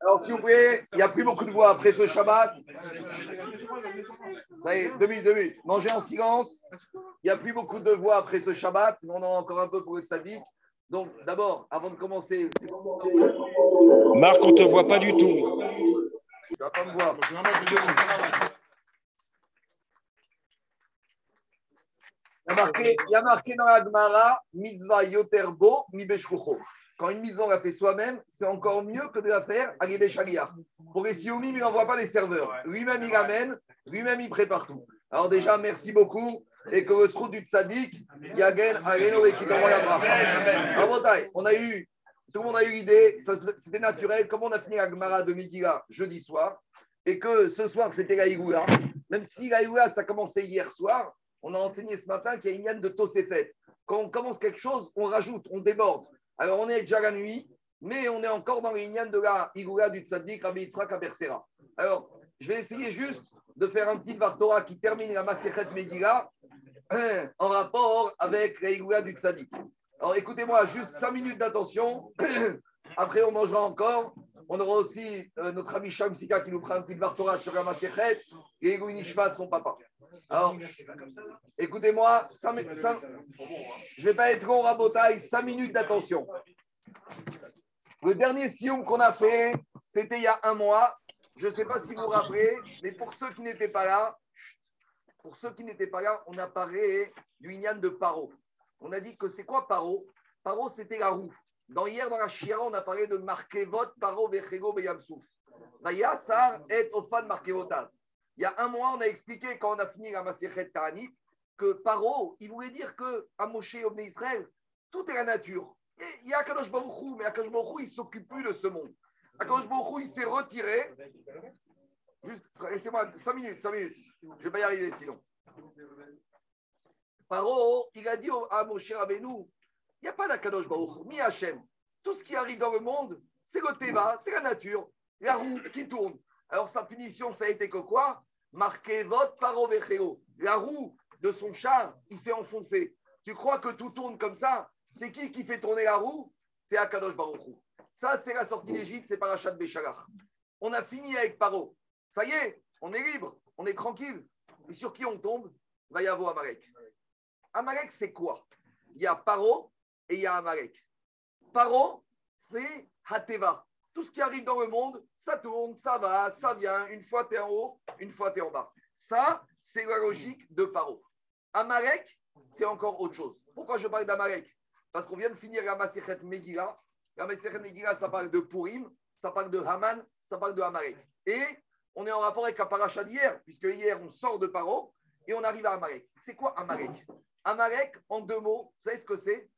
Alors, s'il vous plaît, il n'y a plus beaucoup de voix après ce Shabbat. Ça y est, deux minutes, deux minutes. Mangez en silence. Il n'y a plus beaucoup de voix après ce Shabbat. On en a encore un peu pour le samedi. Donc, d'abord, avant de commencer, c'est Marc, on ne te voit pas du tout. Tu vas pas me voir. Il y a marqué, il y a marqué dans la Gemara, mitzvah yoterbo mi beshkucho. Quand une mise on la fait soi-même, c'est encore mieux que de la faire à l'idée Pour les Sioumi, il n'envoie pas les serveurs. Lui-même, il amène, lui-même, il prépare tout. Alors déjà, merci beaucoup. Et que le trou du tzaddik, Yagen, Areno et qui t'envoie la bracha. On a eu, tout le monde a eu l'idée, c'était naturel. Comme on a fini la Gemara de Megillah jeudi soir, et que ce soir, c'était la même si la Igoula, ça a commencé hier soir, on a enseigné ce matin qu'il y a une yann de Tosefet. Quand on commence quelque chose, on rajoute, on déborde. Alors, on est déjà la nuit, mais on est encore dans les de la Igoula du Tzaddik, Rabbi Yitzhak Abersera. Alors, je vais essayer juste de faire un petit Vartora qui termine la Maserhet Megillah en rapport avec la Igoula du Tzaddik. Alors, écoutez-moi, juste cinq minutes d'attention. Après, on mangera encore. On aura aussi euh, notre ami Shamsika qui nous prend un petit Vartora sur la Maserhet et Igou de son papa. Alors, écoutez-moi, je ne vais pas être long, Rabotaille, 5 minutes d'attention. Le dernier sion qu'on a fait, c'était il y a un mois. Je ne sais pas si vous vous rappelez, mais pour ceux qui n'étaient pas là, pour ceux qui n'étaient pas là, on a parlé du Inyan de Paro. On a dit que c'est quoi Paro? Paro, c'était la roue. Dans, hier, dans la Shira, on a parlé de Markevot, Paro, Vechego, Beyamsouf. Vayasar et Ofan Markevotav. Il y a un mois, on a expliqué, quand on a fini la Maserhet Ta'anit, que Paro, il voulait dire que à Moshe, Israël, tout est la nature. Il y a Akadosh Baruchou, mais Akadosh Baruchou, il ne s'occupe plus de ce monde. Akadosh Baruchou, il s'est retiré. Juste, laissez-moi 5 minutes, 5 minutes. Je ne vais pas y arriver sinon. Paro, il a dit à Moshe Rabbeinu, il n'y a pas d'Akadosh Baruchou, ni Hachem. Tout ce qui arrive dans le monde, c'est le Teva, c'est la nature, la roue qui tourne. Alors sa punition, ça a été que quoi? Marqué votre parovecheo. La roue de son char, il s'est enfoncé. Tu crois que tout tourne comme ça? C'est qui qui fait tourner la roue? C'est Akadosh Baruchou. Ça, c'est la sortie d'Égypte, c'est Parachat Béchalach. On a fini avec Paro. Ça y est, on est libre, on est tranquille. Et sur qui on tombe? Va y avoir Amalek. Amalek, c'est quoi? Il y a Paro et il y a Amalek. Paro, c'est Hateva. Tout ce qui arrive dans le monde, ça tourne, ça va, ça vient. Une fois, tu es en haut, une fois, tu es en bas. Ça, c'est la logique de Paro. Amalek, c'est encore autre chose. Pourquoi je parle d'Amalek Parce qu'on vient de finir la Maserhet Megillah. La Maserhet Megillah, ça parle de Purim, ça parle de Haman, ça parle de Amalek. Et on est en rapport avec la paracha d'hier, puisque hier, on sort de Paro et on arrive à Amalek. C'est quoi Amalek Amalek, en deux mots, vous savez ce que c'est?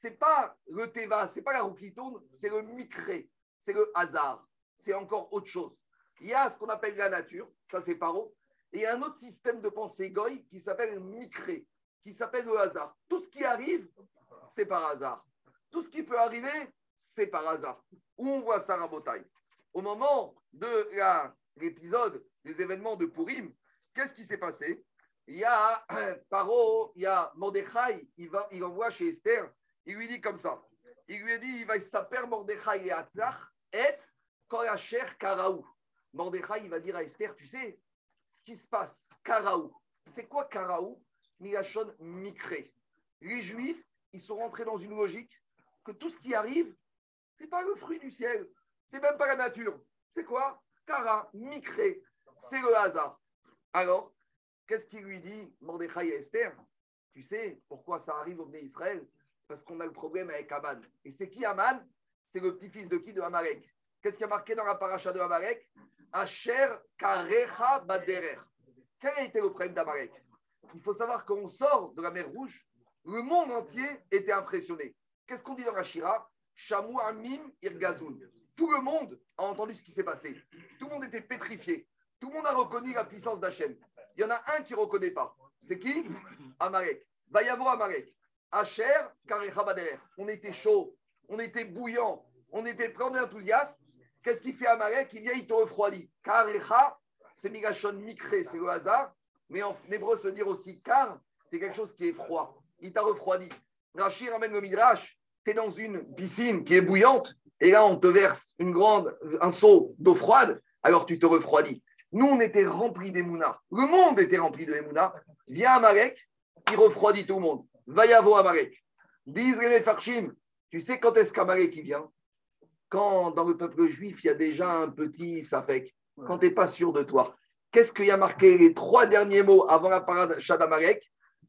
C'est pas le Teva, c'est pas la roue qui tourne, c'est le Mikré c'est le hasard. C'est encore autre chose. Il y a ce qu'on appelle la nature, ça c'est paro, et il y a un autre système de pensée goy qui s'appelle micré, qui s'appelle le hasard. Tout ce qui arrive, c'est par hasard. Tout ce qui peut arriver, c'est par hasard. Où on voit ça, Rabotai Au moment de l'épisode des événements de Purim, qu'est-ce qui s'est passé? Il y a Paro, il y a Mordechai, il, va, il envoie chez Esther, il lui dit comme ça il lui dit il va s'appeler Mordechai et Atlach et Koracher Karaou. Mordechai, il va dire à Esther tu sais ce qui se passe, Karaou. C'est quoi Karaou? Milachon Mikré. Les Juifs, ils sont rentrés dans une logique que tout ce qui arrive, c'est pas le fruit du ciel, c'est même pas la nature. C'est quoi? Kara, Mikré, c'est le hasard. Alors, qu'est-ce qu'il lui dit, Mordechai et Esther? Tu sais pourquoi ça arrive au Bné Israël? Parce qu'on a le problème avec Aman. Et c'est qui Aman? C'est le petit-fils de qui? De Amalek. Qu'est-ce qui a marqué dans la paracha de Amalek Asher Karecha Baderer. Quel a été le problème d'Amalek Il faut savoir qu'on sort de la mer Rouge, le monde entier était impressionné. Qu'est-ce qu'on dit dans la Shira? Shamou Amim Irgazoun. Tout le monde a entendu ce qui s'est passé. Tout le monde était pétrifié. Tout le monde a reconnu la puissance d'Hachem. Il y en a un qui ne reconnaît pas. C'est qui? Amalek. Va y avoir Amalek. Asher, Karechabader. On était chaud, on était bouillant, on était plein d'enthousiasme. Qu'est-ce qu'il fait Amalek Il vient, il te refroidit. Karecha, c'est Migashon Mikre, c'est le hasard. Mais en hébreu, se dire aussi car, c'est quelque chose qui est froid. Il t'a refroidi. Rachir amène le Midrash. Tu es dans une piscine qui est bouillante. et là, on te verse une grande, un seau d'eau froide, alors tu te refroidis. Nous, on était remplis d'émouna. Le monde était rempli d'émouna. Vient Amalek, il refroidit tout le monde. Va y avoir Amalek. Disent les Farshim, tu sais quand est-ce qu'Amalek vient? Quand dans le peuple juif, il y a déjà un petit safek. Quand tu n'es pas sûr de toi. Qu'est-ce qu'il y a marqué les trois derniers mots avant la parade d'Amalek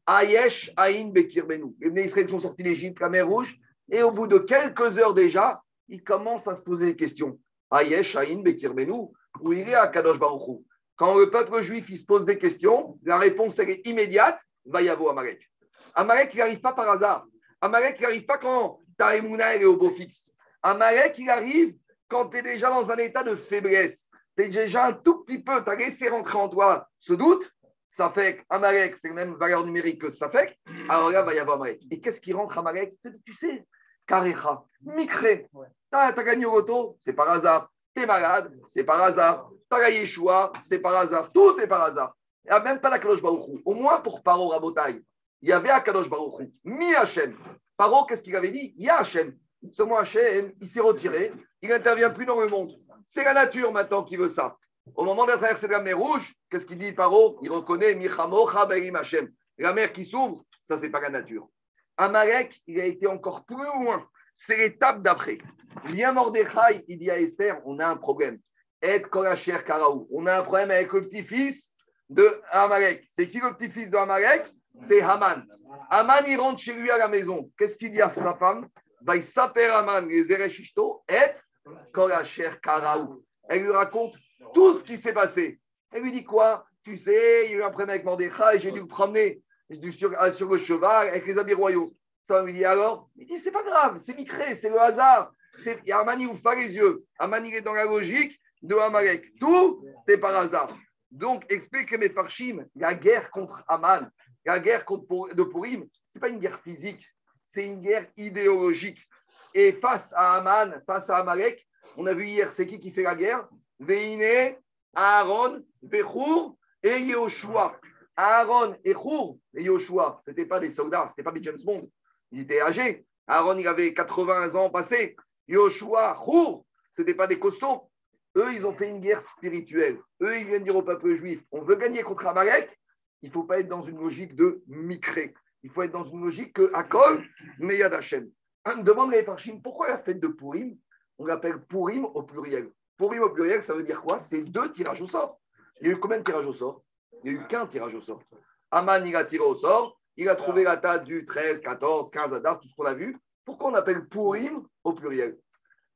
Ayesh, Aïn, Bekir, Benou. Les Israël sont sortis d'Égypte, la mer Rouge, et au bout de quelques heures déjà, ils commencent à se poser des questions. Ayesh, Aïn, Bekir, Benou où il est à Kadosh Baruchou. Quand le peuple juif il se pose des questions, la réponse elle est immédiate, va y avoir Amalek. Amalek, il n'arrive pas par hasard. Amalek, il n'arrive pas quand ta émouna est au beau fixe. Amalek, il arrive quand tu es déjà dans un état de faiblesse. Tu es déjà un tout petit peu, tu as laissé rentrer en toi ce doute. Ça fait qu'Amalek, c'est la même valeur numérique que ça fait. Alors là, va y avoir Amalek. Et qu'est-ce qui rentre Amalek? Tu sais, Karecha, Mikré. Tu as, gagné au loto, c'est par hasard. T'es malade, c'est par hasard. T'as la Yeshua, c'est par hasard. Tout est par hasard. Il n'y a même pas la Kadosh Baruchou. Au moins pour Paro Rabotai, il y avait Kadosh Baruchou. Mi Hachem. Paro, qu'est-ce qu'il avait dit? Il y a Hachem. Seulement Hachem, il s'est retiré. Il n'intervient plus dans le monde. C'est la nature maintenant qui veut ça. Au moment de traverser la mer Rouge, qu'est-ce qu'il dit Paro? Il reconnaît Michamocha Berim Hachem. La mer qui s'ouvre, ça, c'est pas la nature. Amalek, il a été encore plus loin. C'est l'étape d'après. Vient Mordechai, il dit à Esther, on a un problème. Et Karaou. On a un problème avec le petit-fils de Amalek. C'est qui le petit-fils de Amalek? C'est Haman. Haman, il rentre chez lui à la maison. Qu'est-ce qu'il dit à sa femme? Il Haman, les et Karaou. Elle lui raconte tout ce qui s'est passé. Elle lui dit quoi? Tu sais, il y a eu un problème avec Mordechai, j'ai dû le promener sur, sur le cheval avec les habits royaux. Ça lui dit alors? Il dit c'est pas grave, c'est micré, c'est le hasard. Amani ouvre pas les yeux. Amani est dans la logique de Amalek. Tout est par hasard. Donc, explique mes Farshim, la guerre contre Aman, la guerre de Purim, ce n'est pas une guerre physique, c'est une guerre idéologique. Et face à Aman, face à Amalek, on a vu hier, c'est qui qui fait la guerre? Veine, Aaron, Bechur et Yehoshua. Aaron et Chour et Yoshua, ce n'étaient pas des soldats, ce n'était pas des James Bond. Ils étaient âgés. Aaron, il avait 80 ans passés. Yoshua, Chour, ce n'étaient pas des costauds. Eux, ils ont fait une guerre spirituelle. Eux, ils viennent dire au peuple juif on veut gagner contre Amalek, il ne faut pas être dans une logique de micré. Il faut être dans une logique que Akol, Meyad Hashem. Demande les Farshim pourquoi la fête de Purim, on l'appelle Purim au pluriel? Purim au pluriel, ça veut dire quoi? C'est deux tirages au sort. Il y a eu combien de tirages au sort? Il n'y a eu qu'un tirage au sort. Aman, il a tiré au sort. Il a trouvé la date du 13, 14, 15 Adar, tout ce qu'on a vu. Pourquoi on appelle Purim au pluriel?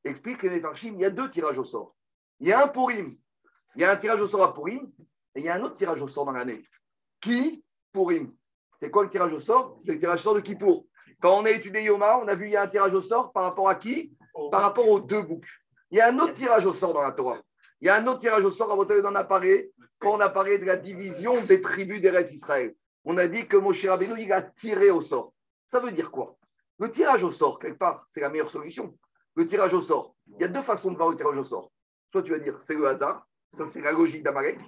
Explique les il y a deux tirages au sort. Il y a un Purim, il y a un tirage au sort à Purim, et il y a un autre tirage au sort dans l'année. Qui Purim. C'est quoi le tirage au sort? C'est le tirage au sort de Kippour. Quand on a étudié Yoma, on a vu il y a un tirage au sort par rapport à qui? Par rapport aux deux boucs. Il y a un autre tirage au sort dans la Torah. Il y a un autre tirage au sort à votre on a parlé quand on a parlé de la division des tribus d'Eretz Israël. On a dit que Moshe Rabbeinu, il a tiré au sort. Ça veut dire quoi? Le tirage au sort, quelque part, c'est la meilleure solution. Le tirage au sort. Il y a deux façons de voir le tirage au sort. Soit tu vas dire c'est le hasard, ça c'est la logique d'Amalek,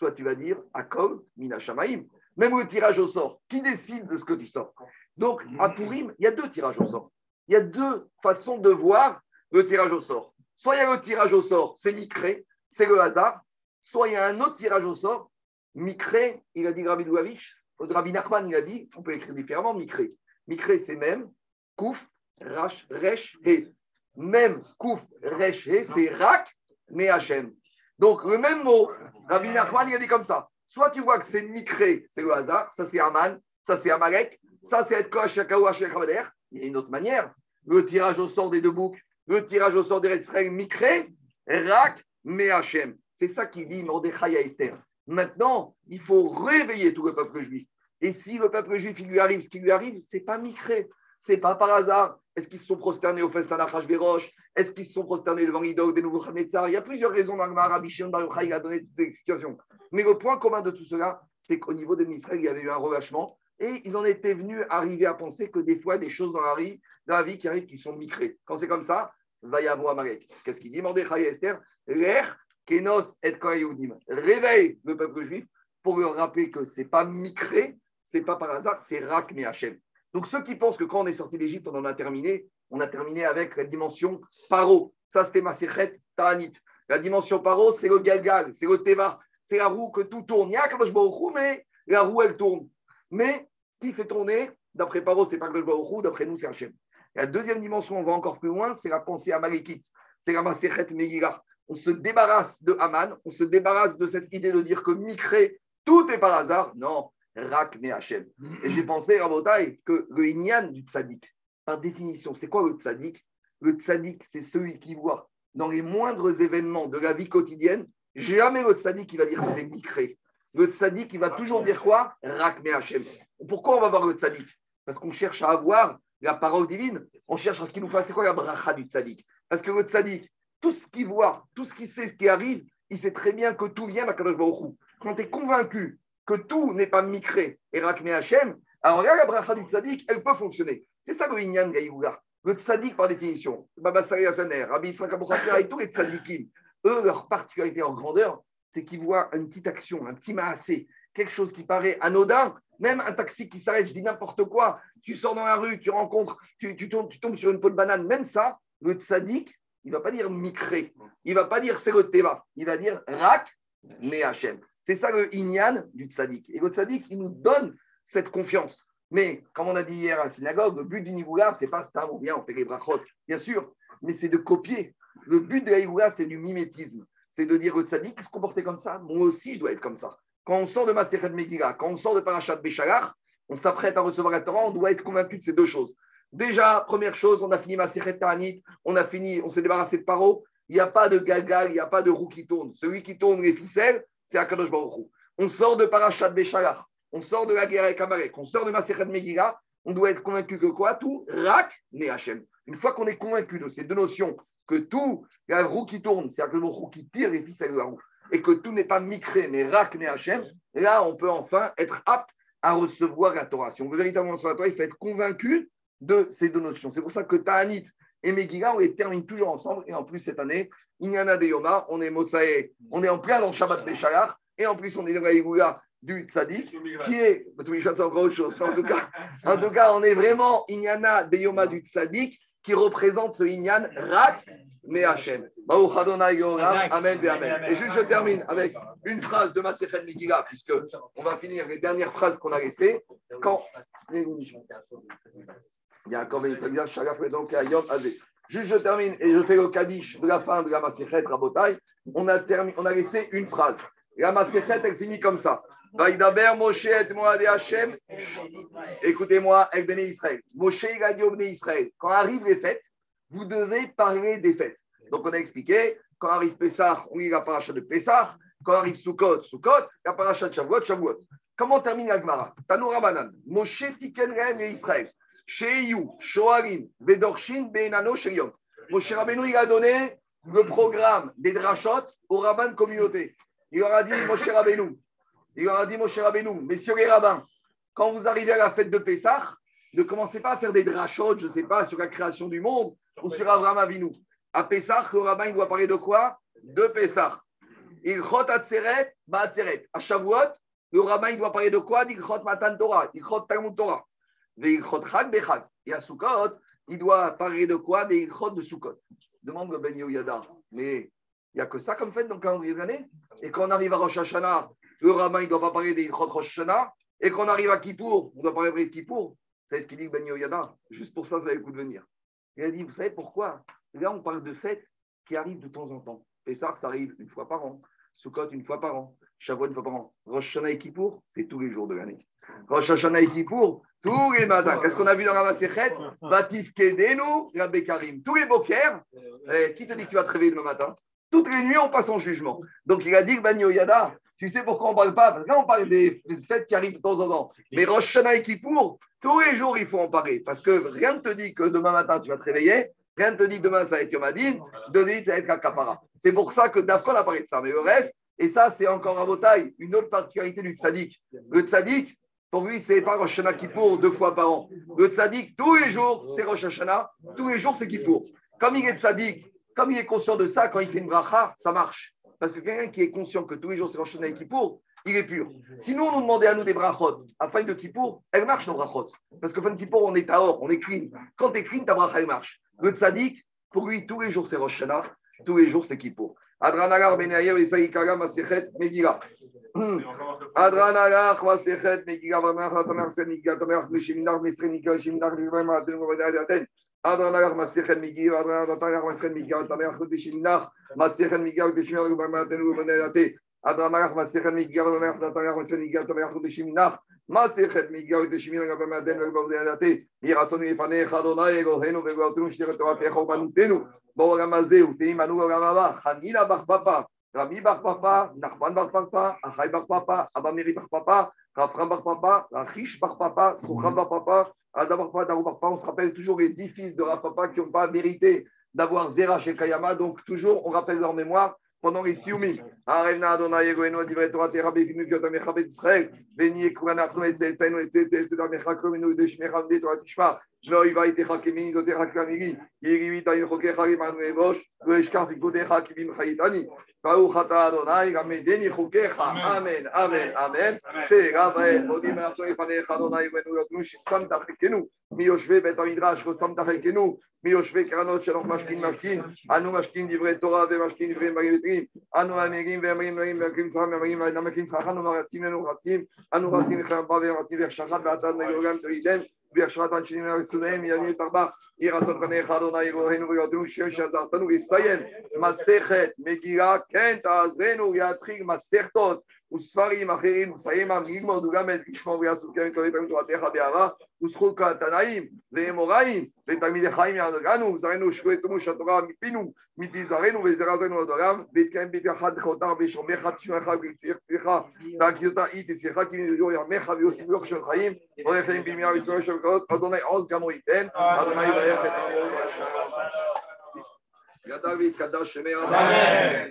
soit tu vas dire Akol, Mina Shamaim. Même le tirage au sort, qui décide de ce que tu sors? Donc, à Purim, il y a deux tirages au sort. Il y a deux façons de voir le tirage au sort. Soit il y a le tirage au sort, c'est micré, c'est le hasard. Soit il y a un autre tirage au sort, micré, il a dit Rabbi Louavich, Rabbi Nachman, il a dit, on peut écrire différemment, micré. Micré, c'est même, kouf, rach, resh, he. Même kouf, resh, he, c'est rak, mais Hachem. Donc, le même mot, Rabbi Nachman, il a dit comme ça. Soit tu vois que c'est Mikré, c'est le hasard, ça c'est Aman, ça c'est Amalek, ça c'est Etkosh, Shakaou, Il y a une autre manière. Le tirage au sort des deux boucs, le tirage au sort des Retzrel, Mikré, Rak, mais Hachem. C'est ça qui dit Mordechai à Esther. Maintenant, il faut réveiller tout le peuple juif. Et si le peuple juif, il lui arrive ce qui lui arrive, c'est pas Mikré, c'est pas par hasard. Est-ce qu'ils se sont prosternés au festin d'Achashverosh? Est-ce qu'ils se sont prosternés devant l'idole des nouveaux Khanetzar? Il y a plusieurs raisons dans Rabbi Shimon il a donné ces explications. Mais le point commun de tout cela, c'est qu'au niveau de Israël, il y avait eu un relâchement et ils en étaient venus arriver à penser que des fois, des choses dans la vie, dans la vie qui arrivent qui sont micrées. Quand c'est comme ça, va y avoir Amalek. Qu'est-ce qu'il dit Mordechai Esther? L'air, Kenos et Réveille le peuple juif pour leur rappeler que ce n'est pas micré, ce n'est pas par hasard, c'est Rak Hachem. Donc ceux qui pensent que quand on est sorti d'Égypte, on en a terminé, on a terminé avec la dimension paro. Ça, c'était Maserhet Ta'anit. La dimension paro, c'est le galgal, c'est le teva, c'est la roue que tout tourne. Il y a Baruch mais la roue, elle tourne. Mais qui fait tourner? D'après Paro, c'est pas Baruch d'après nous, c'est Hachem. La deuxième dimension, on va encore plus loin, c'est la pensée amalekite. C'est la Maserhet Megillah. On se débarrasse de Haman, on se débarrasse de cette idée de dire que Mikré, tout est par hasard. Non, Rak Hachem. Et j'ai pensé, Rabotai, que le Inyan du tzaddik, par définition, c'est quoi le tzaddik Le tzaddik, c'est celui qui voit dans les moindres événements de la vie quotidienne, jamais le tzaddik qui va dire c'est Mikré. Le tzaddik, qui va toujours dire quoi? Rak Hachem. Pourquoi on va voir le tzaddik Parce qu'on cherche à avoir la parole divine. On cherche à ce qu'il nous fasse. C'est quoi la bracha du tzaddik Parce que le tzaddik, tout ce qu'il voit, tout ce qu'il sait, ce qui arrive, il sait très bien que tout vient d'Akadosh Baruch Quand tu es convaincu que tout n'est pas mikré et rakme Hachem, alors là, la bracha du elle peut fonctionner. C'est ça le Inyan Gaïouga. Le tzaddik, par définition, Baba Sari Asbaner, Rabbi et tous les tzaddikim, eux, leur particularité en grandeur, c'est qu'ils voient une petite action, un petit maassé, quelque chose qui paraît anodin, même un taxi qui s'arrête, je dis n'importe quoi, tu sors dans la rue, tu rencontres, tu, tombes, sur une peau de banane, même ça, le tzaddik, il ne va pas dire mikré, il ne va pas dire c'est le teva, il va dire rak, mais Hachem. C'est ça le inyan du tzaddik. Et le tzaddik, il nous donne cette confiance. Mais, comme on a dit hier à la synagogue, le but du Nivoula, ce n'est pas stam ou bien on fait les brachot, bien sûr, mais c'est de copier. Le but de la c'est du mimétisme. C'est de dire le tzaddik, se comporter comme ça, moi aussi, je dois être comme ça. Quand on sort de Maserhet Megillah, quand on sort de Parashat Béchalar, on s'apprête à recevoir la Torah, on doit être convaincu de ces deux choses. Déjà, première chose, on a fini Maserhet Ta'anit, on a fini, on s'est débarrassé de Paro. Il n'y a pas de gaga, il n'y a pas de roue qui tourne. Celui qui tourne les ficelles, c'est Akadosh Baruch On sort de Parashat Béchalar, on sort de la guerre avec Amalek, on sort de Maserhet Megillah, on doit être convaincu que quoi? Tout, Rak, mais Hachem. Une fois qu'on est convaincu de ces deux notions, que tout, la roue qui tourne, c'est Akadosh Baruch qui tire les ficelles de la roue, et que tout n'est pas micré, mais Rak, mais Hachem, là, on peut enfin être apte à recevoir la Torah. Si on veut véritablement recevoir la Torah, il faut être convaincu de ces deux notions. C'est pour ça que Ta'anit et Megillah, on les termine toujours ensemble. Et en plus, cette année, Inyana de Yoma, on est Motsae, on est en plein dans Shabbat Béchalar. Et en plus, on est dans la du Tzadik, qui est. c'est encore autre chose. En tout, cas, en tout cas, on est vraiment Inyana de Yoma du Tzadik, qui représente ce Inyan Rak mais Hachem. Amen, amen. Et juste, je termine avec une phrase de Masechet Megillah, puisque on va finir les dernières phrases qu'on a laissées. Quand. Juste, je termine et je fais le Kaddish de la fin de la Maserhet Rabotai. On a, on a laissé une phrase. La Maserhet, elle finit comme ça. Écoutez-moi, avec Béné Israël. Moshe, il a dit au Israël quand arrivent les fêtes, vous devez parler des fêtes. Donc, on a expliqué quand arrive Pessah, on lit la paracha de Pessah. Quand arrive Sukkot, Sukkot, la paracha de Shavuot, Shavuot. Comment termine la Gemara? Tanoura Banan. Moshe Tiken Israël. Sheyu, Shoarim, Vedorshin, Benano, Sheyom. Moshe Rabbeinu, il a donné le programme des drachot aux rabbins de communauté. Il leur a dit, Moshe Rabbeinu, il leur a dit, Moshe Rabbeinu, messieurs les rabbins, quand vous arrivez à la fête de Pessah, ne commencez pas à faire des drachot, je ne sais pas, sur la création du monde ou sur Abraham Avinu. À Pessah, le rabbin, il doit parler de quoi? De Pessah. Il chot atzeret, ba'atzeret. À Shavuot, le rabbin, il doit parler de quoi? D'ilchot matan Torah, ilchot talmud Torah. Et à Sukkot, il doit parler de quoi? Des ilchot de Sukkot. Demande le Ben Yehoyada. Mais il n'y a que ça comme fait dans le calendrier de l'année. Et quand on arrive à Rosh Hashanah, le rabbin, il ne doit pas parler des ilchot Rosh Hashanah. Et quand on arrive à Kippour, on doit parler de Kippour. C'est ce qu'il dit Ben Yehoyada. Juste pour ça, ça va le coup de venir. Il a dit, vous savez pourquoi? Là, on parle de fêtes qui arrivent de temps en temps. Pessah, ça arrive une fois par an. Sukkot, une fois par an. Shavuot, une fois par an. Rosh Hashanah et Kippour, c'est tous les jours de l'année. Rosh Hashanah et Kippour, tous les matins. Qu'est-ce qu'on a vu dans la Maserhet Batif Kedenu, Rabbe Karim. Tous les bokers, eh, qui te dit que tu vas te réveiller demain matin? Toutes les nuits, on passe en jugement. Donc, il a dit, Banyo Yada, tu sais pourquoi on ne parle pas? Parce que là, on parle des, fêtes qui arrivent de temps en temps. Mais Rosh Hashanah et Kippour, tous les jours, il faut en parler. Parce que rien ne te dit que demain matin, tu vas te réveiller. Rien ne te dit que demain, ça va être Yomadine. Demain, ça va être Akapara. C'est pour ça que Dafkol a parlé de ça. Mais le reste, et ça, c'est encore à taille, une autre particularité du tzaddik. Le tzaddik, pour lui, c'est pas Rosh Hashanah Kippour deux fois par an. Le tzaddik, tous les jours, c'est Rosh. Tous les jours, c'est Kippour. Comme il est tzaddik, comme il est conscient de ça, quand il fait une bracha, ça marche. Parce que quelqu'un qui est conscient que tous les jours, c'est Rosh Hashanah et il est pur. Si nous, on nous demandait à nous des brachot, à fin de Kippour, elle marche nos brachot. Parce que fin de Kippour, on est à or, on est clean. Quand tu es clean, ta bracha, elle marche. Le tzaddik, pour lui, tous les jours, c'est Rosh tous les jours, c'est Kippour. Adranagar Benayev et Saïkaga Masechet Megillah. Adranagar Masechet Megillah Vanach Tamer Sen Megillah Tamer Megillah Shiminar Megillah Aten Megillah Adranagar Masechet Adranagar Tamer Aten Rami Bar Papa, Nachman Bar Papa, Achai Bar Papa, Abamiri Bar Papa, Rafram Bar Papa, Rachish Bar Papa, Sokham Bar Papa, Adam Bar Papa, Darou Bar Papa. On se rappelle toujours les dix fils de Raf qui n'ont pas mérité d'avoir Zera chez Kayama. Donc, toujours, on rappelle leur mémoire pendant les Sioumi. Arevna Adonai Egoeno Divrei Torah Terabi Kinu Kyota Mechabet Israël, Veni Kurana Achnu et Zetzainu et Zetzainu Mechakom Inu Deshmecham De Torah Amen, Amen, Amen. C'est Rabbi, Odim Rachoy Fanech Adonai Benu Yotnush, Samtachekenu, Miyoshve Bet Amidrash, Samtachekenu, Miyoshve Karanot, Shalom Mashkin Mashkin, Anu Mashkin Divrei Torah, Vemashkin Divrei Magivitrim, Anu Amirim, Veamirim, Veamirim, Veamirim, Veamirim, Veamirim, Veamirim, Veamirim, Veamirim, Veamirim, Veamirim, Veamirim, Maserhet, Megillah, Kent, Azrenu, Yatrig, Masertot. וספרים אחרים, וסיים ללמוד וגם את לשמור ויעשו כן כבד תלמיד תורתך בהערה, וזכות כתנאים ואמוראים ותלמידי חיים יענגנו, וזרענו שקו עצמו שהתורה מפינו, מפי זרענו וזרע זרענו עד עולם, והתקיים בית אחד לכותם וישומך תשמעך ויצירך והגזירתה היא תצליח כי מנדור ימיך ויוסיף יוך של חיים, הולך להם בימיה וישראל של קרות, אדוני עוז גם הוא ייתן, אדוני יברך את Yadavid Kadash Amen.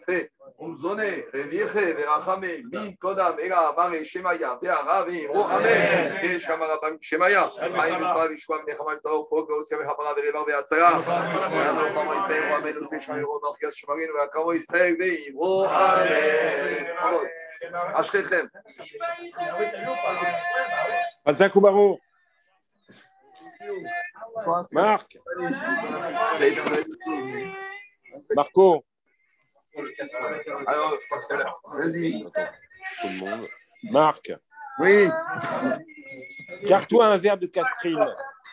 khayari Umzone, Reviche, Verachame, Mi, Kodam, Ega, Mare, Shemaya, Ve'aravi, O Amen, Yesh Kamarabam, Shemaya, Haim Vishwam, Nechama, Ve'atzara, Ve'ano, Amen, Ose, Norkias, Shemarin, Ve'akamo. Marc. Marco. Alors, vas-y. Tout le monde. Marc, Oui. garde-toi un verre de castrine.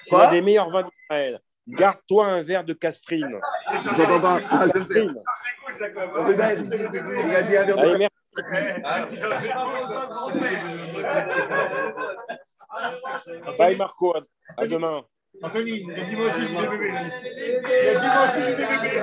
C'est Quoi un des meilleurs vins d'Israël. Garde-toi un verre de castrine. J'entends pas. Ah, je le fais. Castrine. Ruben, il a dit un verre de Allez, merci. Bye Marco, à- à demain. Anthony, il a dit moi aussi j'ai des bébés. Il a dit moi aussi j'ai des bébés.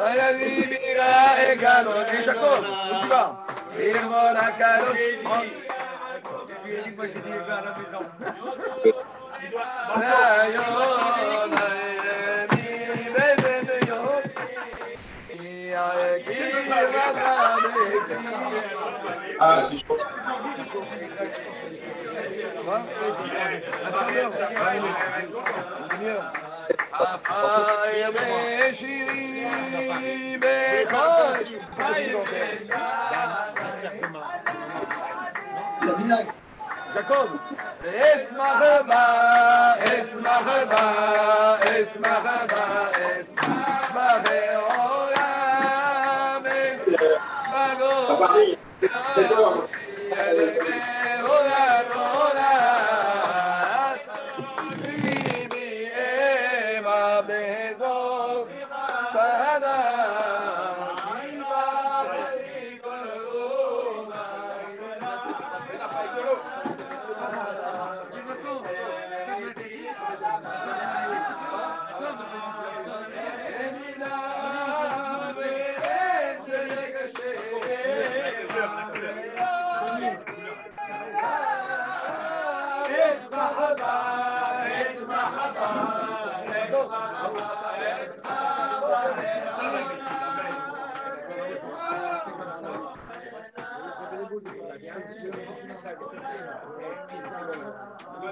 Olha-lhe, mira, é garoto. Deixa como? Irmão, irmão na garoto. Língua de garabizão. Jacob, es mahaba, es mahaba, es mahaba, es. Gracias.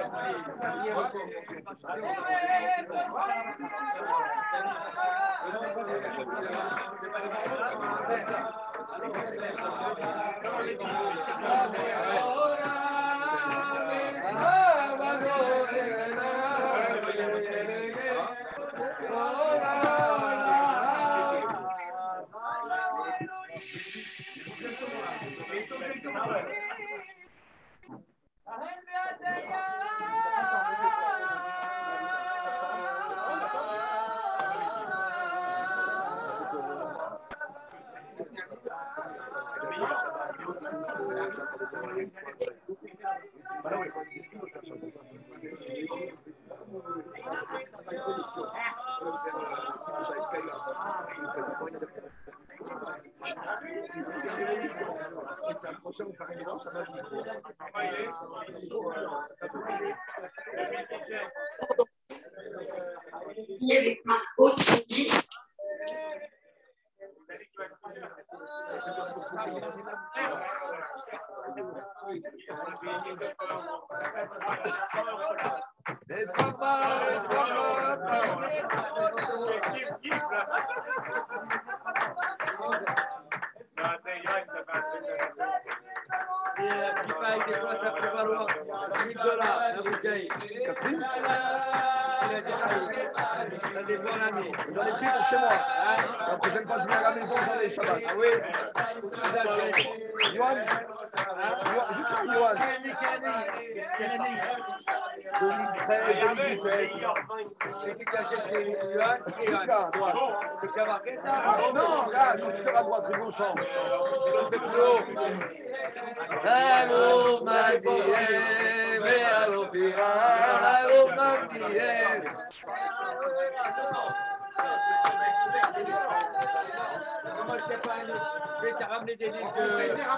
À Paris. D'accord. Esmaraba, Et euh, ce des fois, ça peut valoir 1000 dollars. Catherine, ah, chez moi. La prochaine fois je viens à la maison, j'en ai Shabbat. Ah oui, Yohan- juste un Yohan. 2013, 2017. C'est qui qui achète chez C'est Jusqu'à à droite. Non, là, quand tu à droite, rue Longchamp. Allô, Madier, mais allô, Pira, allô, Madier. Moi, je.